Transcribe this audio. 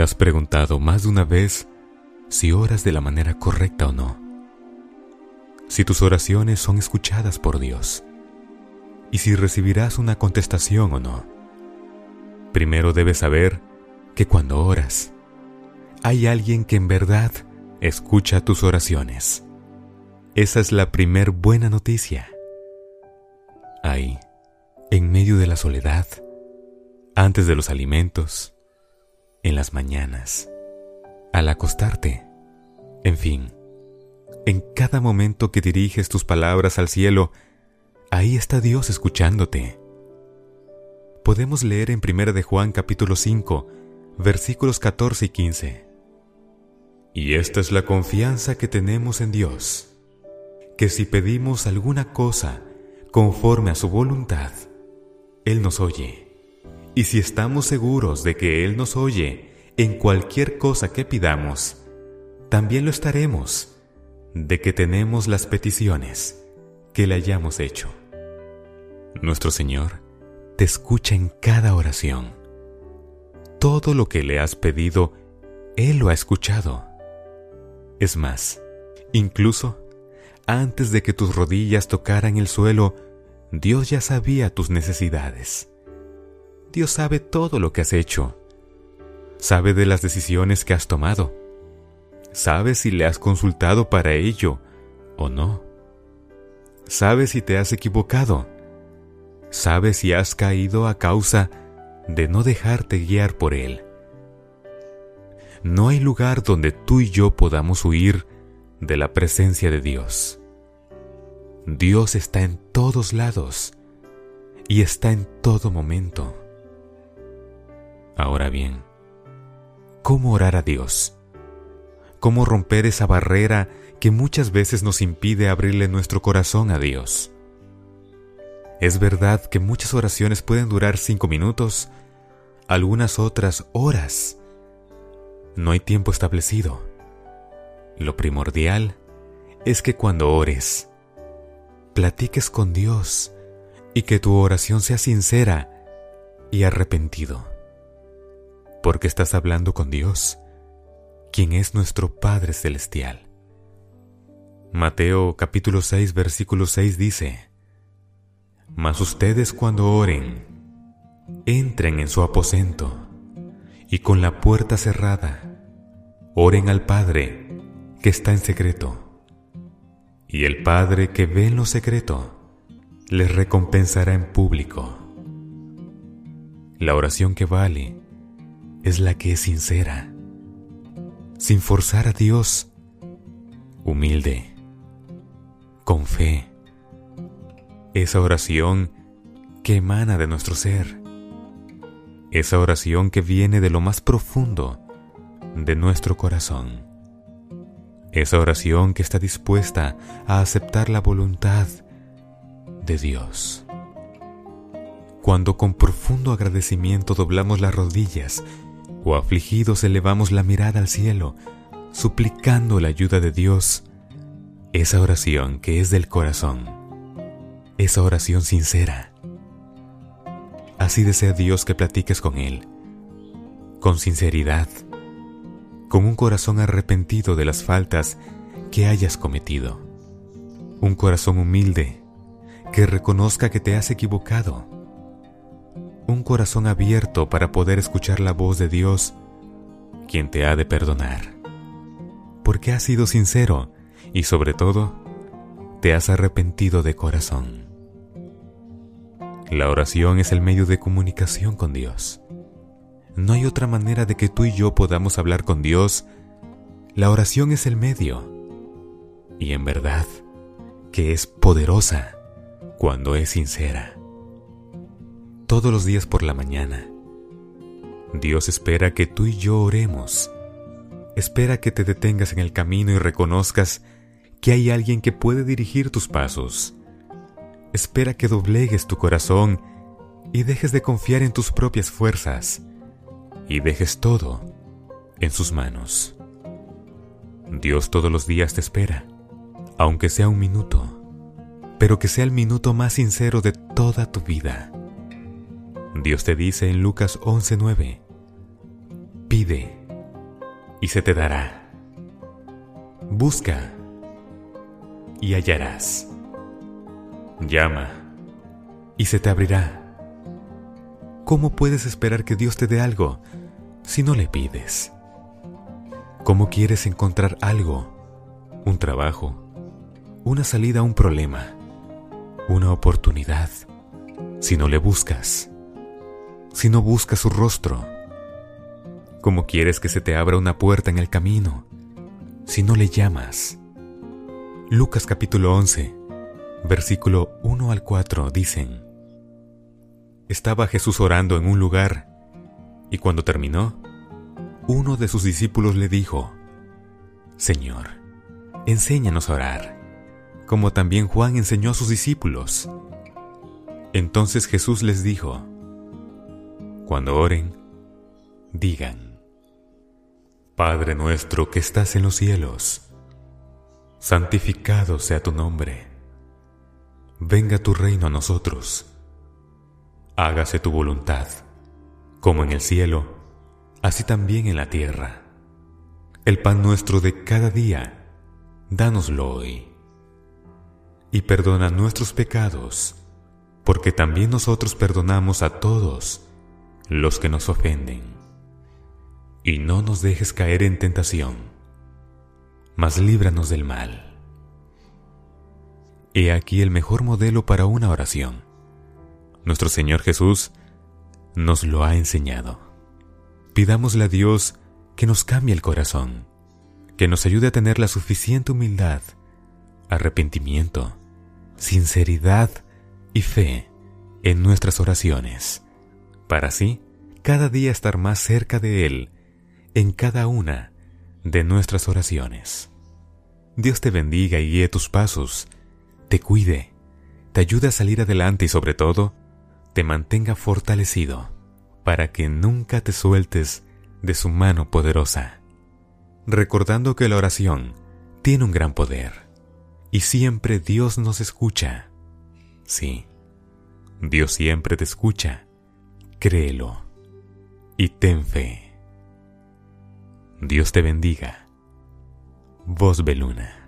¿Te has preguntado más de una vez si oras de la manera correcta o no? Si tus oraciones son escuchadas por Dios y si recibirás una contestación o no. Primero debes saber que cuando oras, hay alguien que en verdad escucha tus oraciones. Esa es la primer buena noticia. Ahí, en medio de la soledad, antes de los alimentos, en las mañanas, al acostarte, en fin, en cada momento que diriges tus palabras al cielo, ahí está Dios escuchándote. Podemos leer en 1 de Juan capítulo 5, versículos 14 y 15. Y esta es la confianza que tenemos en Dios, que si pedimos alguna cosa conforme a su voluntad, Él nos oye. Y si estamos seguros de que Él nos oye en cualquier cosa que pidamos, también lo estaremos de que tenemos las peticiones que le hayamos hecho. Nuestro Señor te escucha en cada oración. Todo lo que le has pedido, Él lo ha escuchado. Es más, incluso antes de que tus rodillas tocaran el suelo, Dios ya sabía tus necesidades. Dios sabe todo lo que has hecho. Sabe de las decisiones que has tomado. Sabe si le has consultado para ello o no. Sabe si te has equivocado. Sabe si has caído a causa de no dejarte guiar por Él. No hay lugar donde tú y yo podamos huir de la presencia de Dios. Dios está en todos lados y está en todo momento. Ahora bien, ¿cómo orar a Dios? ¿Cómo romper esa barrera que muchas veces nos impide abrirle nuestro corazón a Dios? Es verdad que muchas oraciones pueden durar cinco minutos, algunas otras horas. No hay tiempo establecido. Lo primordial es que cuando ores, platiques con Dios y que tu oración sea sincera y arrepentido porque estás hablando con Dios, quien es nuestro Padre Celestial. Mateo capítulo 6 versículo 6 dice, Mas ustedes cuando oren, entren en su aposento y con la puerta cerrada, oren al Padre que está en secreto. Y el Padre que ve en lo secreto, les recompensará en público. La oración que vale es la que es sincera, sin forzar a Dios, humilde, con fe. Esa oración que emana de nuestro ser, esa oración que viene de lo más profundo de nuestro corazón, esa oración que está dispuesta a aceptar la voluntad de Dios. Cuando con profundo agradecimiento doblamos las rodillas o afligidos elevamos la mirada al cielo, suplicando la ayuda de Dios, esa oración que es del corazón, esa oración sincera. Así desea Dios que platiques con Él, con sinceridad, con un corazón arrepentido de las faltas que hayas cometido, un corazón humilde que reconozca que te has equivocado un corazón abierto para poder escuchar la voz de Dios, quien te ha de perdonar. Porque has sido sincero y sobre todo, te has arrepentido de corazón. La oración es el medio de comunicación con Dios. No hay otra manera de que tú y yo podamos hablar con Dios. La oración es el medio. Y en verdad, que es poderosa cuando es sincera todos los días por la mañana. Dios espera que tú y yo oremos. Espera que te detengas en el camino y reconozcas que hay alguien que puede dirigir tus pasos. Espera que doblegues tu corazón y dejes de confiar en tus propias fuerzas y dejes todo en sus manos. Dios todos los días te espera, aunque sea un minuto, pero que sea el minuto más sincero de toda tu vida. Dios te dice en Lucas 11:9, pide y se te dará. Busca y hallarás. Llama y se te abrirá. ¿Cómo puedes esperar que Dios te dé algo si no le pides? ¿Cómo quieres encontrar algo, un trabajo, una salida a un problema, una oportunidad, si no le buscas? Si no buscas su rostro, ¿cómo quieres que se te abra una puerta en el camino si no le llamas? Lucas capítulo 11, versículo 1 al 4 dicen, Estaba Jesús orando en un lugar, y cuando terminó, uno de sus discípulos le dijo, Señor, enséñanos a orar, como también Juan enseñó a sus discípulos. Entonces Jesús les dijo, Cuando oren, digan, Padre nuestro que estás en los cielos, santificado sea tu nombre, venga tu reino a nosotros, hágase tu voluntad, como en el cielo, así también en la tierra. El pan nuestro de cada día, dánoslo hoy. Y perdona nuestros pecados, porque también nosotros perdonamos a todos los que nos ofenden. Y no nos dejes caer en tentación, mas líbranos del mal. He aquí el mejor modelo para una oración. Nuestro Señor Jesús nos lo ha enseñado. Pidámosle a Dios que nos cambie el corazón, que nos ayude a tener la suficiente humildad, arrepentimiento, sinceridad y fe en nuestras oraciones, para así cada día estar más cerca de Él en cada una de nuestras oraciones. Dios te bendiga y guíe tus pasos, te cuide, te ayude a salir adelante y sobre todo, te mantenga fortalecido para que nunca te sueltes de su mano poderosa, recordando que la oración tiene un gran poder y siempre Dios nos escucha. Sí, Dios siempre te escucha, créelo y ten fe. Dios te bendiga. Voz Beluna.